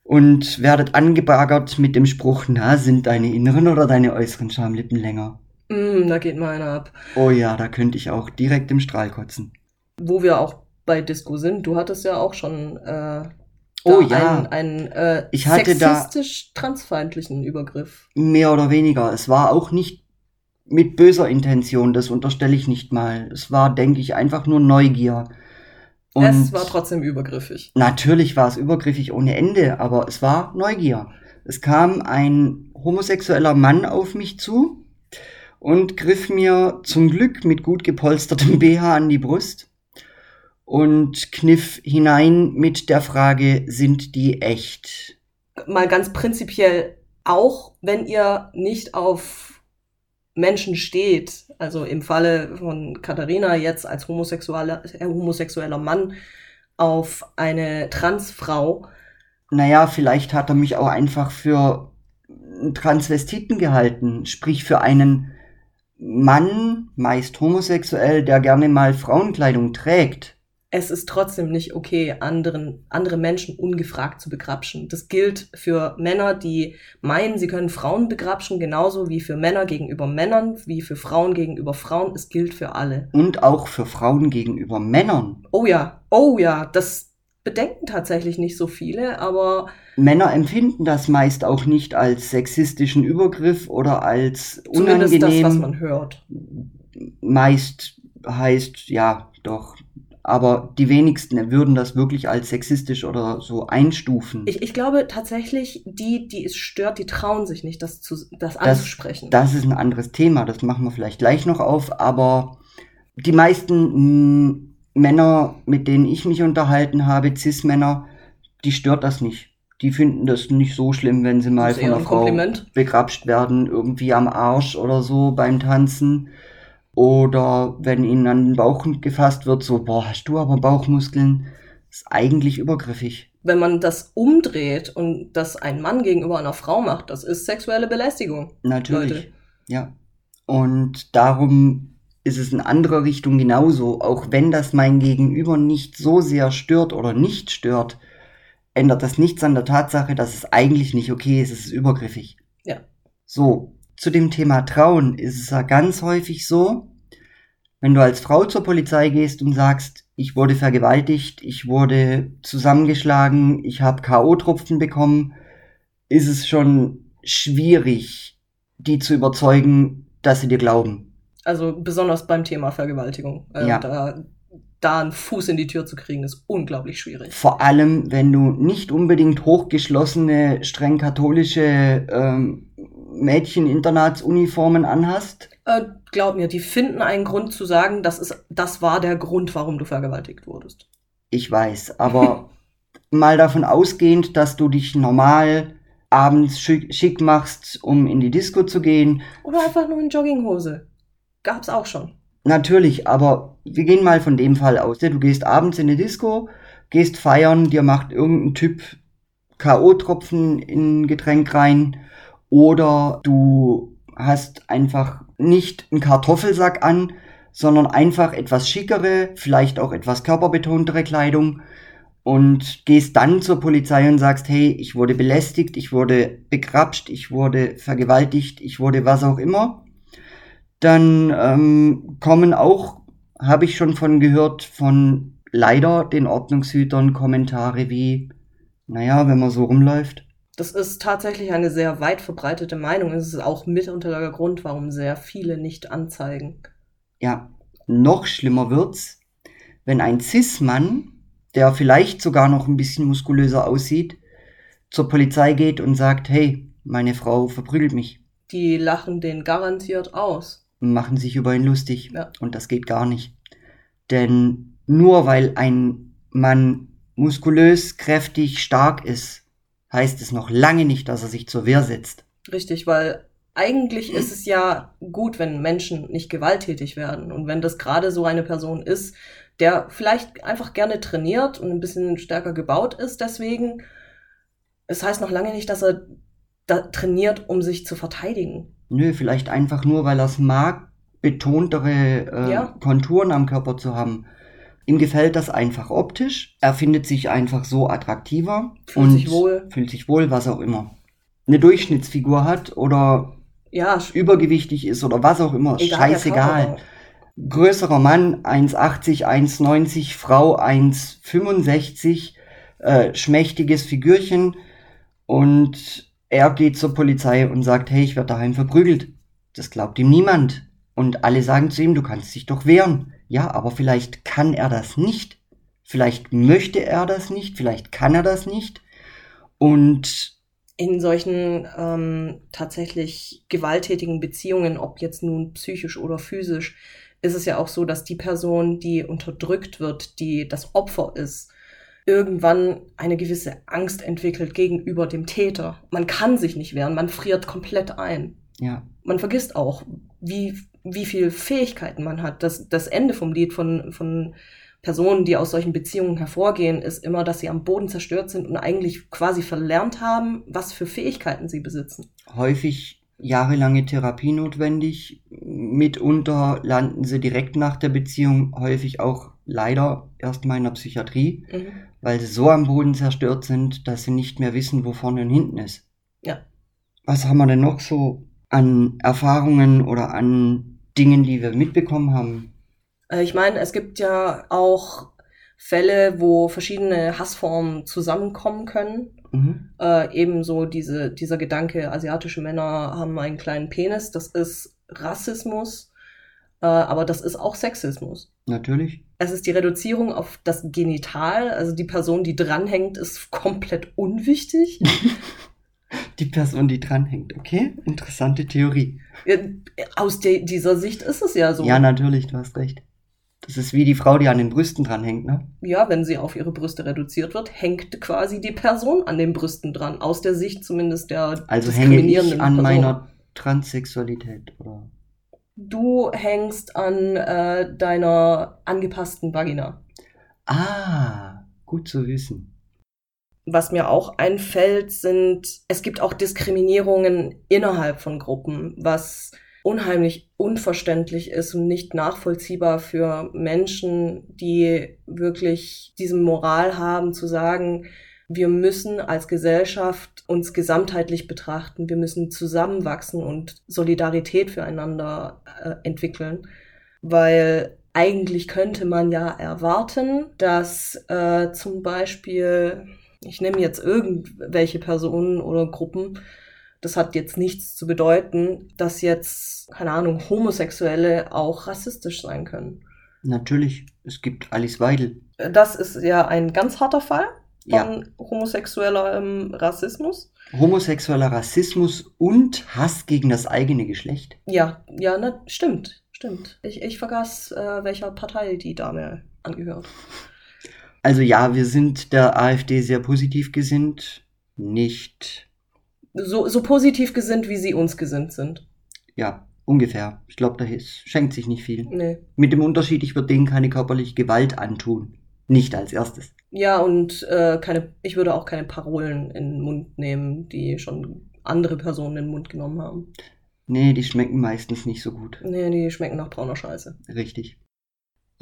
und werdet angebagert mit dem Spruch, na, sind deine inneren oder deine äußeren Schamlippen länger? Mm, da geht mal einer ab. Oh ja, da könnte ich auch direkt im Strahl kotzen. Wo wir auch bei Disco sind, du hattest ja auch schon äh, Oh ja. einen, einen äh, Ich hatte da- sexistisch-transfeindlichen Übergriff. Mehr oder weniger. Es war auch nicht mit böser Intention, das unterstelle ich nicht mal. Es war, denke ich, einfach nur Neugier. Und es war trotzdem übergriffig. Natürlich war es übergriffig ohne Ende, aber es war Neugier. Es kam ein homosexueller Mann auf mich zu und griff mir zum Glück mit gut gepolstertem (laughs) BH an die Brust und kniff hinein mit der Frage, sind die echt? mal ganz prinzipiell, auch wenn ihr nicht auf Menschen steht, also im Falle von Katharina jetzt als homosexueller, äh, homosexueller Mann auf eine Transfrau, Naja, vielleicht hat er mich auch einfach für einen Transvestiten gehalten, sprich für einen Mann, meist homosexuell, der gerne mal Frauenkleidung trägt. Es ist trotzdem nicht okay, anderen, andere Menschen ungefragt zu begrapschen. Das gilt für Männer, die meinen, sie können Frauen begrapschen, genauso wie für Männer gegenüber Männern, wie für Frauen gegenüber Frauen. Es gilt für alle. Und auch für Frauen gegenüber Männern. Oh ja, oh ja, das bedenken tatsächlich nicht so viele, aber Männer empfinden das meist auch nicht als sexistischen Übergriff oder als zumindest das, was unangenehm. man hört. meist heißt, ja, doch. Aber die wenigsten würden das wirklich als sexistisch oder so einstufen. Ich, ich glaube tatsächlich, die, die es stört, die trauen sich nicht, das, zu, das anzusprechen. Das ist ein anderes Thema, das machen wir vielleicht gleich noch auf, aber die meisten mh, Männer, mit denen ich mich unterhalten habe, Cis-Männer, die stört das nicht. Die finden das nicht so schlimm, wenn sie mal Das von einer ein Frau Kompliment. begrapscht werden, irgendwie am Arsch oder so beim Tanzen. Oder wenn ihnen an den Bauch gefasst wird, so, boah, hast du aber Bauchmuskeln? Ist eigentlich übergriffig. Wenn man das umdreht und das ein Mann gegenüber einer Frau macht, das ist sexuelle Belästigung. Natürlich. Leute. Ja. Und darum ist es in anderer Richtung genauso. Auch wenn das mein Gegenüber nicht so sehr stört oder nicht stört, ändert das nichts an der Tatsache, dass es eigentlich nicht okay ist, es ist übergriffig. Ja. So, zu dem Thema Trauen ist es ja ganz häufig so, wenn du als Frau zur Polizei gehst und sagst, ich wurde vergewaltigt, ich wurde zusammengeschlagen, ich habe KO-Tropfen bekommen, ist es schon schwierig, die zu überzeugen, dass sie dir glauben. Also besonders beim Thema Vergewaltigung. Äh, Ja. Da, da einen Fuß in die Tür zu kriegen, ist unglaublich schwierig. Vor allem, wenn du nicht unbedingt hochgeschlossene, streng katholische ähm, Mädchen-Internatsuniformen anhast. Äh, glaub mir, die finden einen Grund zu sagen, das, ist, das war der Grund, warum du vergewaltigt wurdest. Ich weiß, aber (laughs) mal davon ausgehend, dass du dich normal abends schick, schick machst, um in die Disco zu gehen. Oder einfach nur in Jogginghose. Gab's auch schon. Natürlich, aber wir gehen mal von dem Fall aus. Du gehst abends in die Disco, gehst feiern, dir macht irgendein Typ K.O.-Tropfen in ein Getränk rein oder du hast einfach nicht einen Kartoffelsack an, sondern einfach etwas schickere, vielleicht auch etwas körperbetontere Kleidung und gehst dann zur Polizei und sagst, hey, ich wurde belästigt, ich wurde begrapscht, ich wurde vergewaltigt, ich wurde was auch immer, dann ähm, kommen auch, habe ich schon von gehört, von leider den Ordnungshütern Kommentare wie, naja, wenn man so rumläuft. Das ist tatsächlich eine sehr weit verbreitete Meinung. Es ist auch mitunter der Grund, warum sehr viele nicht anzeigen. Ja, noch schlimmer wird's, wenn ein Cis-Mann, der vielleicht sogar noch ein bisschen muskulöser aussieht, zur Polizei geht und sagt, hey, meine Frau verprügelt mich, Die lachen den garantiert aus. machen sich über ihn lustig. Ja. Und das geht gar nicht. Denn nur weil ein Mann muskulös, kräftig, stark ist, heißt es noch lange nicht, dass er sich zur Wehr setzt. Richtig, weil eigentlich ist es ja gut, wenn Menschen nicht gewalttätig werden. Und wenn das gerade so eine Person ist, der vielleicht einfach gerne trainiert und ein bisschen stärker gebaut ist, deswegen, es heißt noch lange nicht, dass er da trainiert, um sich zu verteidigen. Nö, vielleicht einfach nur, weil er es mag, betontere äh, Ja. Konturen am Körper zu haben. Ihm gefällt das einfach optisch. Er findet sich einfach so attraktiver. Fühlt sich wohl. Fühlt sich wohl, was auch immer. Eine Durchschnittsfigur hat oder Ja, übergewichtig ist oder was auch immer. egal. Scheißegal. Größerer Mann, 1,80, 1,90, Frau 1,65, äh, schmächtiges Figürchen und er geht zur Polizei und sagt, hey, ich werde daheim verprügelt. Das glaubt ihm niemand. Und alle sagen zu ihm, du kannst dich doch wehren. Ja, aber vielleicht kann er das nicht. Vielleicht möchte er das nicht, vielleicht kann er das nicht. Und in solchen ähm, tatsächlich gewalttätigen Beziehungen, ob jetzt nun psychisch oder physisch, ist es ja auch so, dass die Person, die unterdrückt wird, die das Opfer ist, irgendwann eine gewisse Angst entwickelt gegenüber dem Täter. Man kann sich nicht wehren, man friert komplett ein. ja, Man vergisst auch, wie, wie viel Fähigkeiten man hat. Das, das Ende vom Lied von, von Personen, die aus solchen Beziehungen hervorgehen, ist immer, dass sie am Boden zerstört sind und eigentlich quasi verlernt haben, was für Fähigkeiten sie besitzen. häufig jahrelange Therapie notwendig. Mitunter landen sie direkt nach der Beziehung häufig auch leider erstmal in der Psychiatrie, Mhm. weil sie so am Boden zerstört sind, dass sie nicht mehr wissen, wo vorne und hinten ist. Ja. Was haben wir denn noch so an Erfahrungen oder an Dingen, die wir mitbekommen haben? Äh, Ich meine, es gibt ja auch Fälle, wo verschiedene Hassformen zusammenkommen können. Mhm. Äh, ebenso diese, dieser Gedanke, asiatische Männer haben einen kleinen Penis, das ist Rassismus, äh, aber das ist auch Sexismus. Natürlich. Es ist die Reduzierung auf das Genital, also die Person, die dranhängt, ist komplett unwichtig. (laughs) Die Person, die dranhängt. Okay, interessante Theorie. Äh, Aus de dieser Sicht ist es ja so. Ja, natürlich, du hast recht. Das ist wie die Frau, die an den Brüsten dranhängt, ne? Ja, wenn sie auf ihre Brüste reduziert wird, hängt quasi die Person an den Brüsten dran. Aus der Sicht zumindest der Also hänge ich diskriminierenden an Person. meiner Transsexualität, oder? Du hängst an äh, deiner angepassten Vagina. Ah, gut zu wissen. Was mir auch einfällt, sind, es gibt auch Diskriminierungen innerhalb von Gruppen, was unheimlich unverständlich ist und nicht nachvollziehbar für Menschen, die wirklich diese Moral haben zu sagen, wir müssen als Gesellschaft uns gesamtheitlich betrachten, wir müssen zusammenwachsen und Solidarität füreinander äh, entwickeln, weil eigentlich könnte man ja erwarten, dass äh, zum Beispiel, ich nehme jetzt irgendwelche Personen oder Gruppen, das hat jetzt nichts zu bedeuten, dass jetzt, keine Ahnung, Homosexuelle auch rassistisch sein können. Natürlich, es gibt Alice Weidel. Das ist ja ein ganz harter Fall von ja. homosexueller ähm, Rassismus. Homosexueller Rassismus und Hass gegen das eigene Geschlecht. Ja, ja, na, stimmt, stimmt. Ich, ich vergaß, äh, welcher Partei die Dame angehört. Also ja, wir sind der AfD sehr positiv gesinnt, nicht so, so positiv gesinnt, wie sie uns gesinnt sind. Ja, ungefähr. Ich glaube, da schenkt sich nicht viel. Nee. Mit dem Unterschied, ich würde denen keine körperliche Gewalt antun. Nicht als erstes. Ja, und äh, keine, ich würde auch keine Parolen in den Mund nehmen, die schon andere Personen in den Mund genommen haben. Nee, die schmecken meistens nicht so gut. Nee, die schmecken nach brauner Scheiße. Richtig.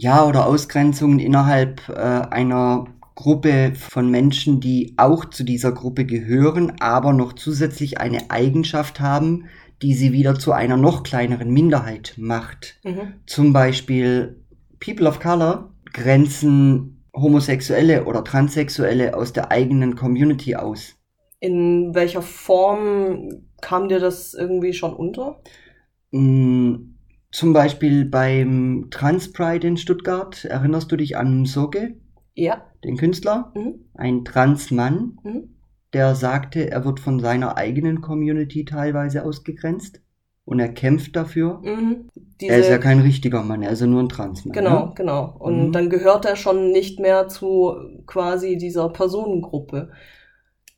Ja, oder Ausgrenzungen innerhalb äh, einer Gruppe von Menschen, die auch zu dieser Gruppe gehören, aber noch zusätzlich eine Eigenschaft haben, die sie wieder zu einer noch kleineren Minderheit macht. Mhm. Zum Beispiel People of Color grenzen Homosexuelle oder Transsexuelle aus der eigenen Community aus. In welcher Form kam dir das irgendwie schon unter? Mm, zum Beispiel beim Trans Pride in Stuttgart. Erinnerst du dich an Soge? Ja. Den Künstler, mhm. ein Transmann, mhm. der sagte, er wird von seiner eigenen Community teilweise ausgegrenzt und er kämpft dafür. Mhm. er ist ja kein richtiger Mann, er ist ja nur ein Transmann. Genau, ne? genau. Und mhm. dann gehört er schon nicht mehr zu quasi dieser Personengruppe.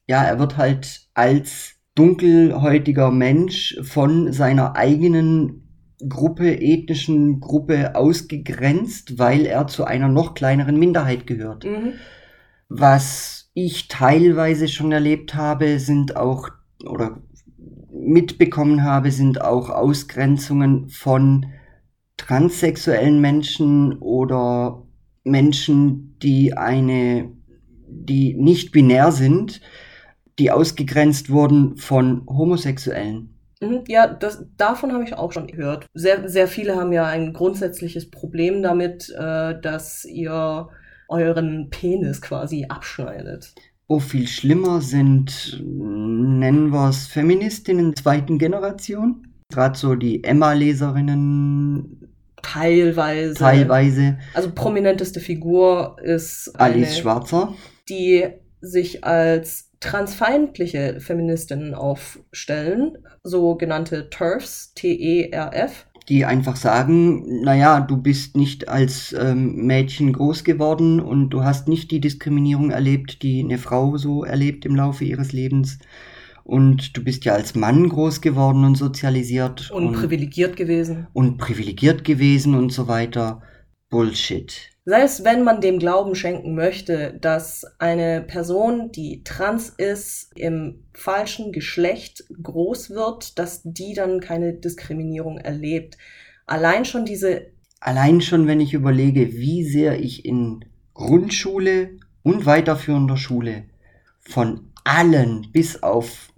Ja, er wird halt als dunkelhäutiger Mensch von seiner eigenen Gruppe, ethnischen Gruppe ausgegrenzt, weil er zu einer noch kleineren Minderheit gehört. Mhm. Was ich teilweise schon erlebt habe, sind auch, oder mitbekommen habe, sind auch Ausgrenzungen von transsexuellen Menschen oder Menschen, die eine, die nicht binär sind, die ausgegrenzt wurden von Homosexuellen. Mhm, ja, das, davon habe ich auch schon gehört. Sehr, sehr viele haben ja ein grundsätzliches Problem damit, äh, dass ihr euren Penis quasi abschneidet. Oh, viel schlimmer sind, nennen wir es Feministinnen zweiten Generation. Gerade so die Emma-Leserinnen. Teilweise. Teilweise. Also prominenteste Figur ist Alice Schwarzer. Die sich als transfeindliche Feministinnen aufstellen, sogenannte TERFs, T-E-R-F. Die einfach sagen, naja, du bist nicht als ähm, Mädchen groß geworden und du hast nicht die Diskriminierung erlebt, die eine Frau so erlebt im Laufe ihres Lebens. Und du bist ja als Mann groß geworden und sozialisiert. Und, und privilegiert gewesen. Und privilegiert gewesen und so weiter. Bullshit. Selbst wenn man dem Glauben schenken möchte, dass eine Person, die trans ist, im falschen Geschlecht groß wird, dass die dann keine Diskriminierung erlebt. Allein schon diese. Allein schon, wenn ich überlege, wie sehr ich in Grundschule und weiterführender Schule von allen bis auf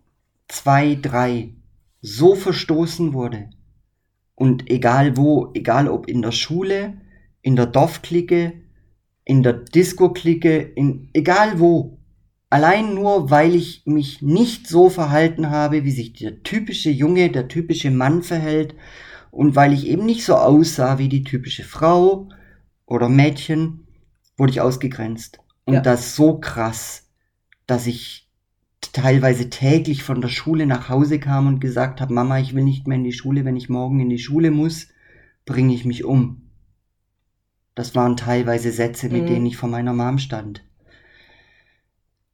zwei, drei so verstoßen wurde. Und egal wo, egal ob in der Schule, in der Dorfklicke, in der Disco-Clique, in egal wo. Allein nur, weil ich mich nicht so verhalten habe, wie sich der typische Junge, der typische Mann verhält und weil ich eben nicht so aussah wie die typische Frau oder Mädchen, wurde ich ausgegrenzt. Und ja. das so krass, dass ich teilweise täglich von der Schule nach Hause kam und gesagt habe, Mama, ich will nicht mehr in die Schule, wenn ich morgen in die Schule muss, bringe ich mich um. Das waren teilweise Sätze, mit mhm. denen ich vor meiner Mom stand.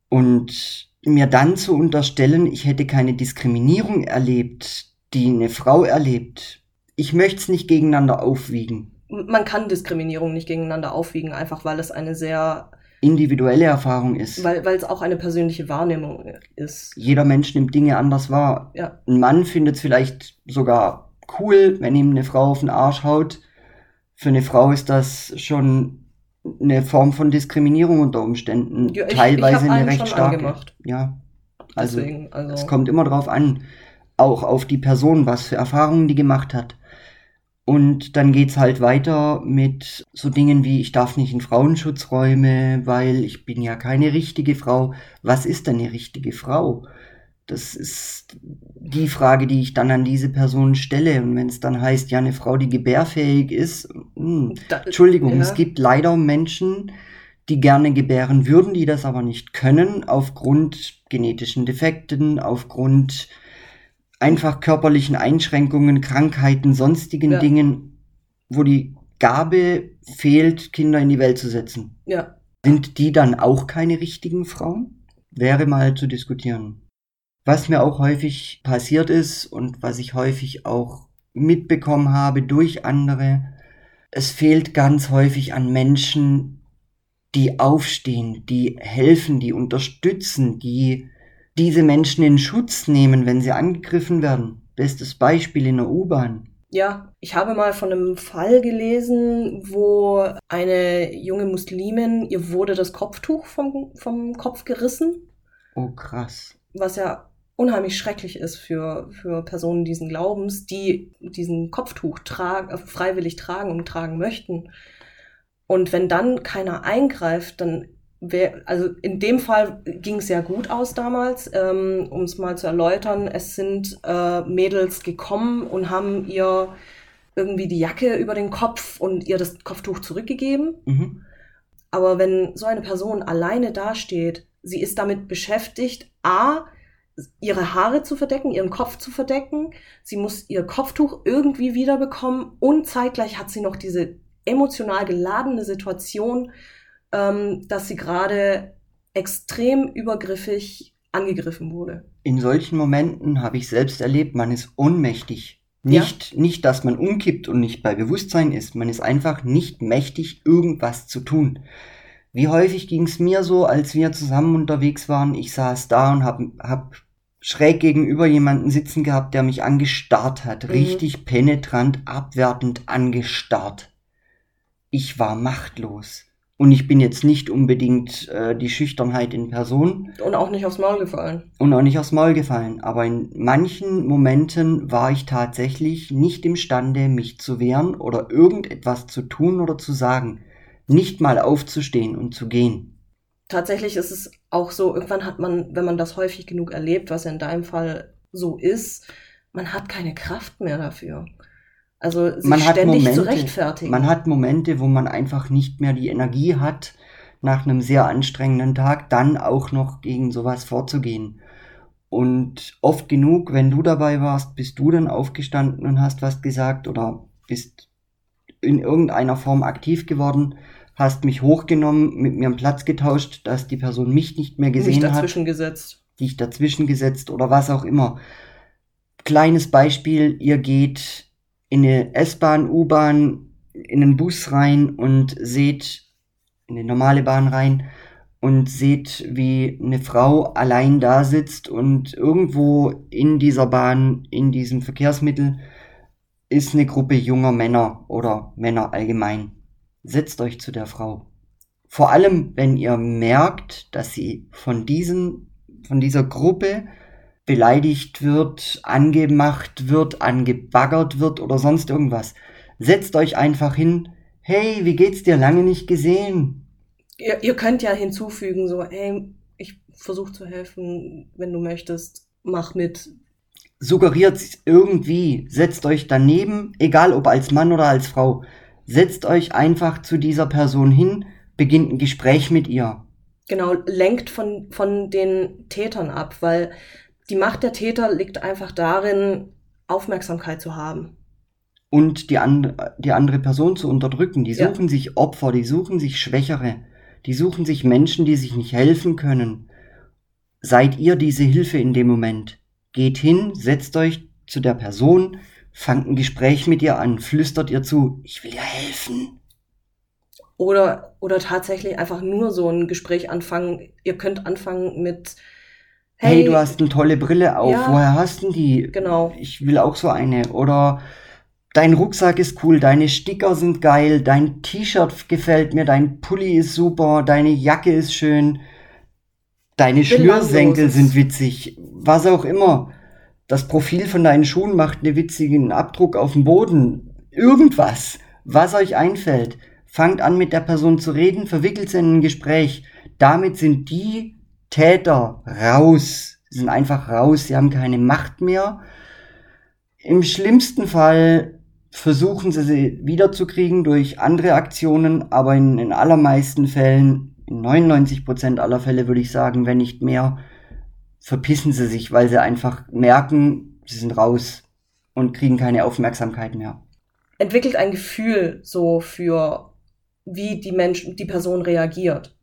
Und mir dann zu unterstellen, ich hätte keine Diskriminierung erlebt, die eine Frau erlebt. Ich möchte es nicht gegeneinander aufwiegen. Man kann Diskriminierung nicht gegeneinander aufwiegen, einfach weil es eine sehr individuelle Erfahrung ist. Weil es auch eine persönliche Wahrnehmung ist. Jeder Mensch nimmt Dinge anders wahr. Ja. Ein Mann findet es vielleicht sogar cool, wenn ihm eine Frau auf den Arsch haut. Für eine Frau ist das schon eine Form von Diskriminierung unter Umständen. Ja, ich- teilweise ich eine recht starke. angemacht. Ja. Also, Deswegen, also es kommt immer drauf an, auch auf die Person, was für Erfahrungen die gemacht hat. Und dann geht's halt weiter mit so Dingen wie, ich darf nicht in Frauenschutzräume, weil ich bin ja keine richtige Frau. Was ist denn eine richtige Frau? Das ist die Frage, die ich dann an diese Person stelle. Und wenn es dann heißt, ja, eine Frau, die gebärfähig ist, hm, da, Entschuldigung, ja. es gibt leider Menschen, die gerne gebären würden, die das aber nicht können, aufgrund genetischen Defekten, aufgrund einfach körperlichen Einschränkungen, Krankheiten, sonstigen Ja. Dingen, wo die Gabe fehlt, Kinder in die Welt zu setzen. ja, Sind die dann auch keine richtigen Frauen? Wäre mal zu diskutieren. Was mir auch häufig passiert ist und was ich häufig auch mitbekommen habe durch andere, es fehlt ganz häufig an Menschen, die aufstehen, die helfen, die unterstützen, die diese Menschen in Schutz nehmen, wenn sie angegriffen werden. Bestes Beispiel in der U-Bahn. Ja, ich habe mal von einem Fall gelesen, wo eine junge Muslimin, ihr wurde das Kopftuch vom, vom Kopf gerissen, Oh krass. was ja unheimlich schrecklich ist für, für Personen diesen Glaubens, die diesen Kopftuch tragen, äh, freiwillig tragen und tragen möchten. Und wenn dann keiner eingreift, dann wäre, also in dem Fall ging es ja gut aus damals, ähm, um es mal zu erläutern. Es sind äh, Mädels gekommen und haben ihr irgendwie die Jacke über den Kopf und ihr das Kopftuch zurückgegeben. Mhm. Aber wenn so eine Person alleine dasteht, sie ist damit beschäftigt, a, ihre Haare zu verdecken, ihren Kopf zu verdecken, sie muss ihr Kopftuch irgendwie wiederbekommen und zeitgleich hat sie noch diese emotional geladene Situation, ähm, dass sie gerade extrem übergriffig angegriffen wurde. In solchen Momenten habe ich selbst erlebt, man ist ohnmächtig. Nicht, nicht, dass man umkippt und nicht bei Bewusstsein ist. Man ist einfach nicht mächtig, irgendwas zu tun. Wie häufig ging es mir so, als wir zusammen unterwegs waren? Ich saß da und hab, hab schräg gegenüber jemanden sitzen gehabt, der mich angestarrt hat. Mhm. Richtig penetrant, abwertend angestarrt. Ich war machtlos. Und ich bin jetzt nicht unbedingt äh, die Schüchternheit in Person Und auch nicht aufs Maul gefallen. und auch nicht aufs Maul gefallen. Aber in manchen Momenten war ich tatsächlich nicht imstande, mich zu wehren oder irgendetwas zu tun oder zu sagen. Nicht mal aufzustehen und zu gehen. Tatsächlich ist es auch so, irgendwann hat man, wenn man das häufig genug erlebt, was ja in deinem Fall so ist, man hat keine Kraft mehr dafür. Also sich Man hat ständig zu Momente- rechtfertigen. Man hat Momente, wo man einfach nicht mehr die Energie hat, nach einem sehr anstrengenden Tag dann auch noch gegen sowas vorzugehen. Und oft genug, wenn du dabei warst, bist du dann aufgestanden und hast was gesagt oder bist in irgendeiner Form aktiv geworden, hast mich hochgenommen, mit mir einen Platz getauscht, dass die Person mich nicht mehr gesehen hat dazwischen gesetzt. dich dazwischen gesetzt oder was auch immer. Kleines Beispiel, ihr geht in eine S-Bahn, U-Bahn, in einen Bus rein und seht, in eine normale Bahn rein und seht, wie eine Frau allein da sitzt und irgendwo in dieser Bahn, in diesem Verkehrsmittel, ist eine Gruppe junger Männer oder Männer allgemein. Setzt euch zu der Frau. Vor allem, wenn ihr merkt, dass sie von diesen, von dieser Gruppe beleidigt wird, angemacht wird, angebaggert wird oder sonst irgendwas. Setzt euch einfach hin. Hey, wie geht's dir? Lange nicht gesehen. Ihr, ihr könnt ja hinzufügen, so, hey, ich versuche zu helfen, wenn du möchtest, mach mit. Suggeriert irgendwie. Setzt euch daneben, egal ob als Mann oder als Frau. Setzt euch einfach zu dieser Person hin, beginnt ein Gespräch mit ihr. Genau, lenkt von, von den Tätern ab, weil die Macht der Täter liegt einfach darin, Aufmerksamkeit zu haben. und die, and die andere Person zu unterdrücken. Die Ja. suchen sich Opfer, die suchen sich Schwächere, die suchen sich Menschen, die sich nicht helfen können. Seid ihr diese Hilfe in dem Moment? Geht hin, setzt euch zu der Person, fangt ein Gespräch mit ihr an, flüstert ihr zu, ich will ihr helfen. Oder, oder tatsächlich einfach nur so ein Gespräch anfangen. Ihr könnt anfangen mit, Hey, Hey, du hast eine tolle Brille auf. Ja. Woher hast du die? genau. Ich will auch so eine. Oder dein Rucksack ist cool, deine Sticker sind geil, dein T-Shirt gefällt mir, dein Pulli ist super, deine Jacke ist schön, deine Schnürsenkel sind witzig, was auch immer. Das Profil von deinen Schuhen macht einen witzigen Abdruck auf dem Boden. Irgendwas, was euch einfällt. Fangt an mit der Person zu reden, verwickelt sie in ein Gespräch. Damit sind die Täter raus. Sie sind einfach raus, sie haben keine Macht mehr. Im schlimmsten Fall versuchen sie sie wiederzukriegen durch andere Aktionen, aber in den allermeisten Fällen, in 99% aller Fälle würde ich sagen, wenn nicht mehr, verpissen sie sich, weil sie einfach merken, sie sind raus und kriegen keine Aufmerksamkeit mehr. Entwickelt ein Gefühl so für, wie die Mensch, die Person reagiert.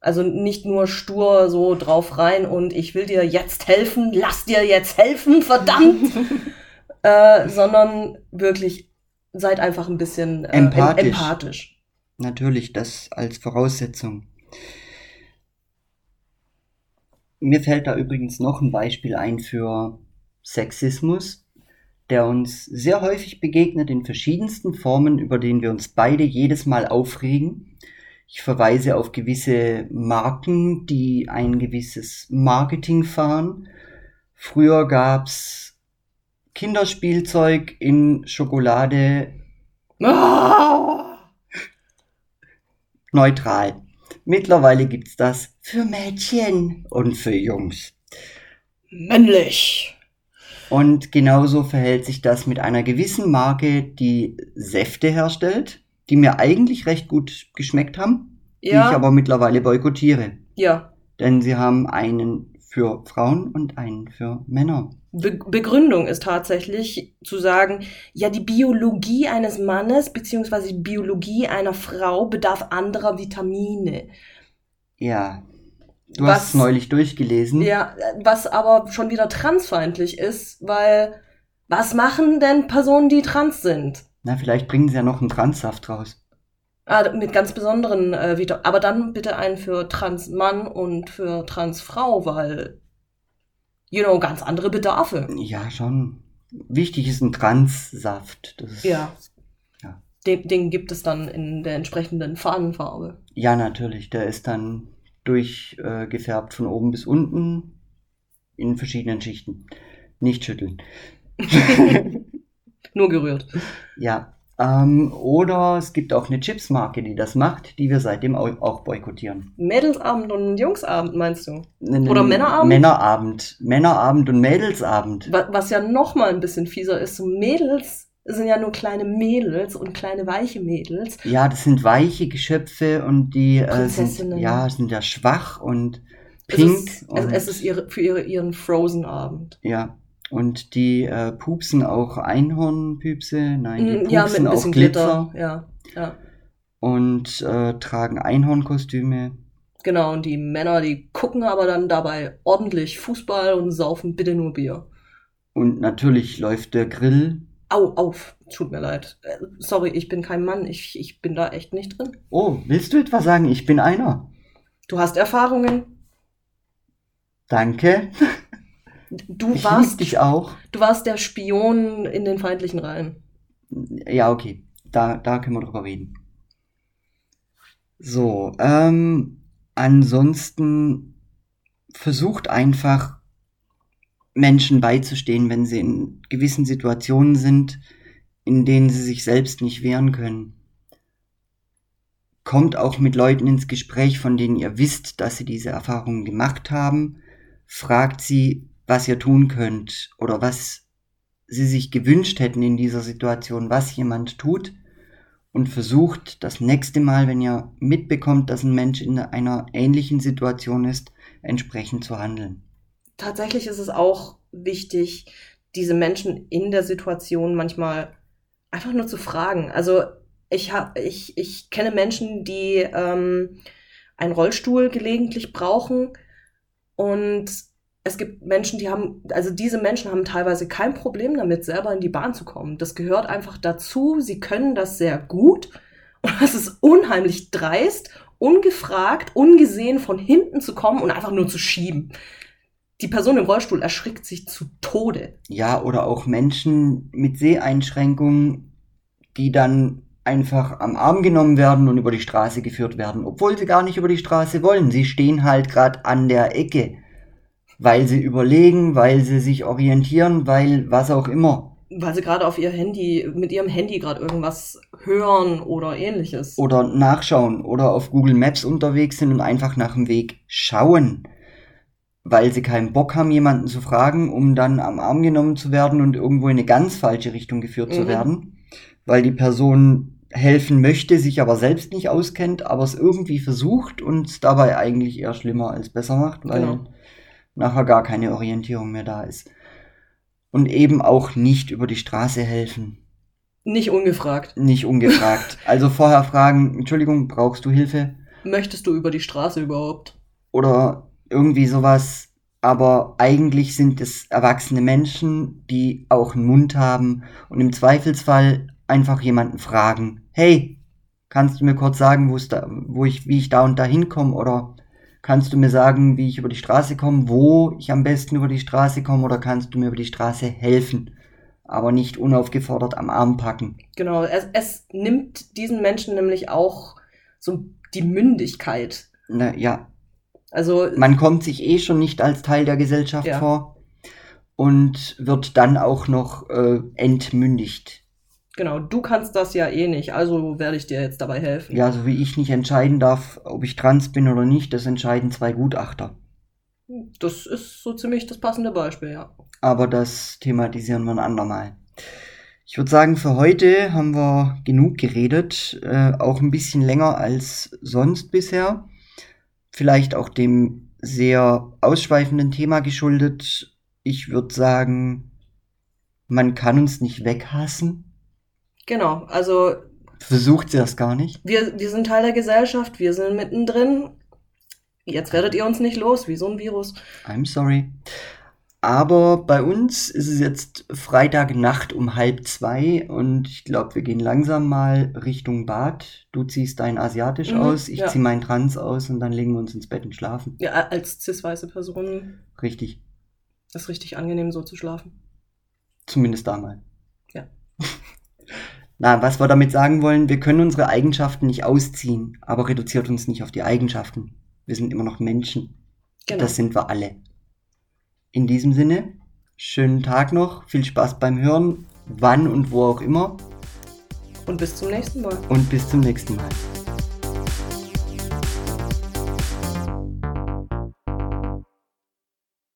Also nicht nur stur so drauf rein und ich will dir jetzt helfen, lass dir jetzt helfen, verdammt! (laughs) äh, sondern wirklich seid einfach ein bisschen äh, em- Empathisch. empathisch. Natürlich, das als Voraussetzung. Mir fällt da übrigens noch ein Beispiel ein für Sexismus, der uns sehr häufig begegnet in verschiedensten Formen, über den wir uns beide jedes Mal aufregen. Ich verweise auf gewisse Marken, die ein gewisses Marketing fahren. Früher gab's Kinderspielzeug in Schokolade Ah! neutral. Mittlerweile gibt's das für Mädchen und für Jungs. Männlich. Und genauso verhält sich das mit einer gewissen Marke, die Säfte herstellt, die mir eigentlich recht gut geschmeckt haben, die ich Ja, aber mittlerweile boykottiere. ja. Denn sie haben einen für Frauen und einen für Männer. Be Begründung ist tatsächlich zu sagen, ja, die Biologie eines Mannes beziehungsweise die Biologie einer Frau bedarf anderer Vitamine. Ja. Du Was- hast es neulich durchgelesen. Ja, was aber schon wieder transfeindlich ist, weil was machen denn Personen, die trans sind? Na, vielleicht bringen sie ja noch einen Transsaft raus. Ah, mit ganz besonderen äh, Vitaminen. Aber dann bitte einen für Trans-Mann und für Trans-Frau, weil, you know, ganz andere Bedarfe. Ja, schon. Wichtig ist ein Transsaft. Das Ja. Ja. Den, den gibt es dann in der entsprechenden Fahnenfarbe. Ja, natürlich. Der ist dann durchgefärbt äh, von oben bis unten in verschiedenen Schichten. Nicht schütteln. (laughs) (laughs) Nur gerührt. Ja. Ähm, oder es gibt auch eine Chipsmarke, die das macht, die wir seitdem auch, boykottieren. Mädelsabend und Jungsabend, meinst du? Oder Männerabend? Männerabend. Männerabend und Mädelsabend. Wa- Was ja noch mal ein bisschen fieser ist, so Mädels sind ja nur kleine Mädels und kleine weiche Mädels. Ja, das sind weiche Geschöpfe und die äh, sind, ja, sind ja schwach und Es pink. ist, es, und, es ist ihre, für ihre, ihren Frozen-Abend. Ja. Und die äh, pupsen auch Einhornpüpse. Nein, die Mm, pupsen Ja, mit ein auch Glitzer. Glitter. Ja, ja. Und äh, tragen Einhornkostüme. Genau, und die Männer, die gucken aber dann dabei ordentlich Fußball und saufen bitte nur Bier. Und natürlich läuft der Grill. Au, auf, tut mir leid. Äh, Sorry, ich bin kein Mann, ich, ich bin da echt nicht drin. Oh, willst du etwa sagen, ich bin einer? Du hast Erfahrungen, Danke. (laughs) du Ich warst, dich auch. du warst der Spion in den feindlichen Reihen. Ja, okay. Da, da können wir drüber reden. So, ähm, ansonsten versucht einfach Menschen beizustehen, wenn sie in gewissen Situationen sind, in denen sie sich selbst nicht wehren können. Kommt auch mit Leuten ins Gespräch, von denen ihr wisst, dass sie diese Erfahrungen gemacht haben. Fragt sie, was ihr tun könnt oder was sie sich gewünscht hätten in dieser Situation, was jemand tut und versucht das nächste Mal, wenn ihr mitbekommt, dass ein Mensch in einer ähnlichen Situation ist, entsprechend zu handeln. Tatsächlich ist es auch wichtig, diese Menschen in der Situation manchmal einfach nur zu fragen. Also ich habe, ich, ich kenne Menschen, die ähm, einen Rollstuhl gelegentlich brauchen und es gibt Menschen, die haben, also diese Menschen haben teilweise kein Problem damit, selber in die Bahn zu kommen. Das gehört einfach dazu. Sie können das sehr gut und es ist unheimlich dreist, ungefragt, ungesehen von hinten zu kommen und einfach nur zu schieben. die Person im Rollstuhl erschrickt sich zu Tode. Ja, oder auch Menschen mit Seheinschränkungen, die dann einfach am Arm genommen werden und über die Straße geführt werden, obwohl sie gar nicht über die Straße wollen. Sie stehen halt gerade an der Ecke, weil sie überlegen, weil sie sich orientieren, weil was auch immer. Weil sie gerade auf ihr Handy, mit ihrem Handy gerade irgendwas hören oder ähnliches. Oder nachschauen oder auf Google Maps unterwegs sind und einfach nach dem Weg schauen weil sie keinen Bock haben, jemanden zu fragen, um dann am Arm genommen zu werden und irgendwo in eine ganz falsche Richtung geführt mhm. zu werden, weil die Person helfen möchte, sich aber selbst nicht auskennt, aber es irgendwie versucht und es dabei eigentlich eher schlimmer als besser macht, weil genau. Nachher gar keine Orientierung mehr da ist. Und eben auch nicht über die Straße helfen. Nicht ungefragt. Nicht ungefragt. (laughs) also vorher fragen, Entschuldigung, brauchst du Hilfe? Möchtest du über die Straße überhaupt? Oder irgendwie sowas. Aber eigentlich sind es erwachsene Menschen, die auch einen Mund haben und im Zweifelsfall einfach jemanden fragen, hey, kannst du mir kurz sagen, wo da, wo ich, wie ich da und da hinkomme oder kannst du mir sagen, wie ich über die Straße komme, wo ich am besten über die Straße komme oder kannst du mir über die Straße helfen? Aber nicht unaufgefordert am Arm packen. Genau, es, es nimmt diesen Menschen nämlich auch so die Mündigkeit. Na, ja, also man kommt sich eh schon nicht als Teil der Gesellschaft ja. vor und wird dann auch noch äh, entmündigt. Genau, du kannst das ja eh nicht, also werde ich dir jetzt dabei helfen. Ja, so wie ich nicht entscheiden darf, ob ich trans bin oder nicht, das entscheiden zwei Gutachter. Das ist so ziemlich das passende Beispiel, ja. Aber das thematisieren wir ein andermal. Ich würde sagen, für heute haben wir genug geredet, äh, auch ein bisschen länger als sonst bisher vielleicht auch dem sehr ausschweifenden Thema geschuldet. Ich würde sagen, man kann uns nicht weghassen. Genau, also. Versucht sie das gar nicht. Wir, wir sind Teil der Gesellschaft, wir sind mittendrin. Jetzt werdet ihr uns nicht los, wie so ein Virus. I'm sorry. Aber bei uns ist es jetzt Freitagnacht um halb zwei und ich glaube, wir gehen langsam mal Richtung Bad. Du ziehst dein Asiatisch mhm, aus, ich ja. ziehe mein Trans aus und dann legen wir uns ins Bett und schlafen. Ja, als cis-weiße Person. Richtig. Das ist richtig angenehm, so zu schlafen. Zumindest da mal. Ja. (laughs) Na, was wir damit sagen wollen, wir können unsere Eigenschaften nicht ausziehen, aber reduziert uns nicht auf die Eigenschaften. Wir sind immer noch Menschen. Genau. Das sind wir alle. In diesem Sinne, schönen Tag noch, viel Spaß beim Hören, wann und wo auch immer. Und bis zum nächsten Mal. Und bis zum nächsten Mal.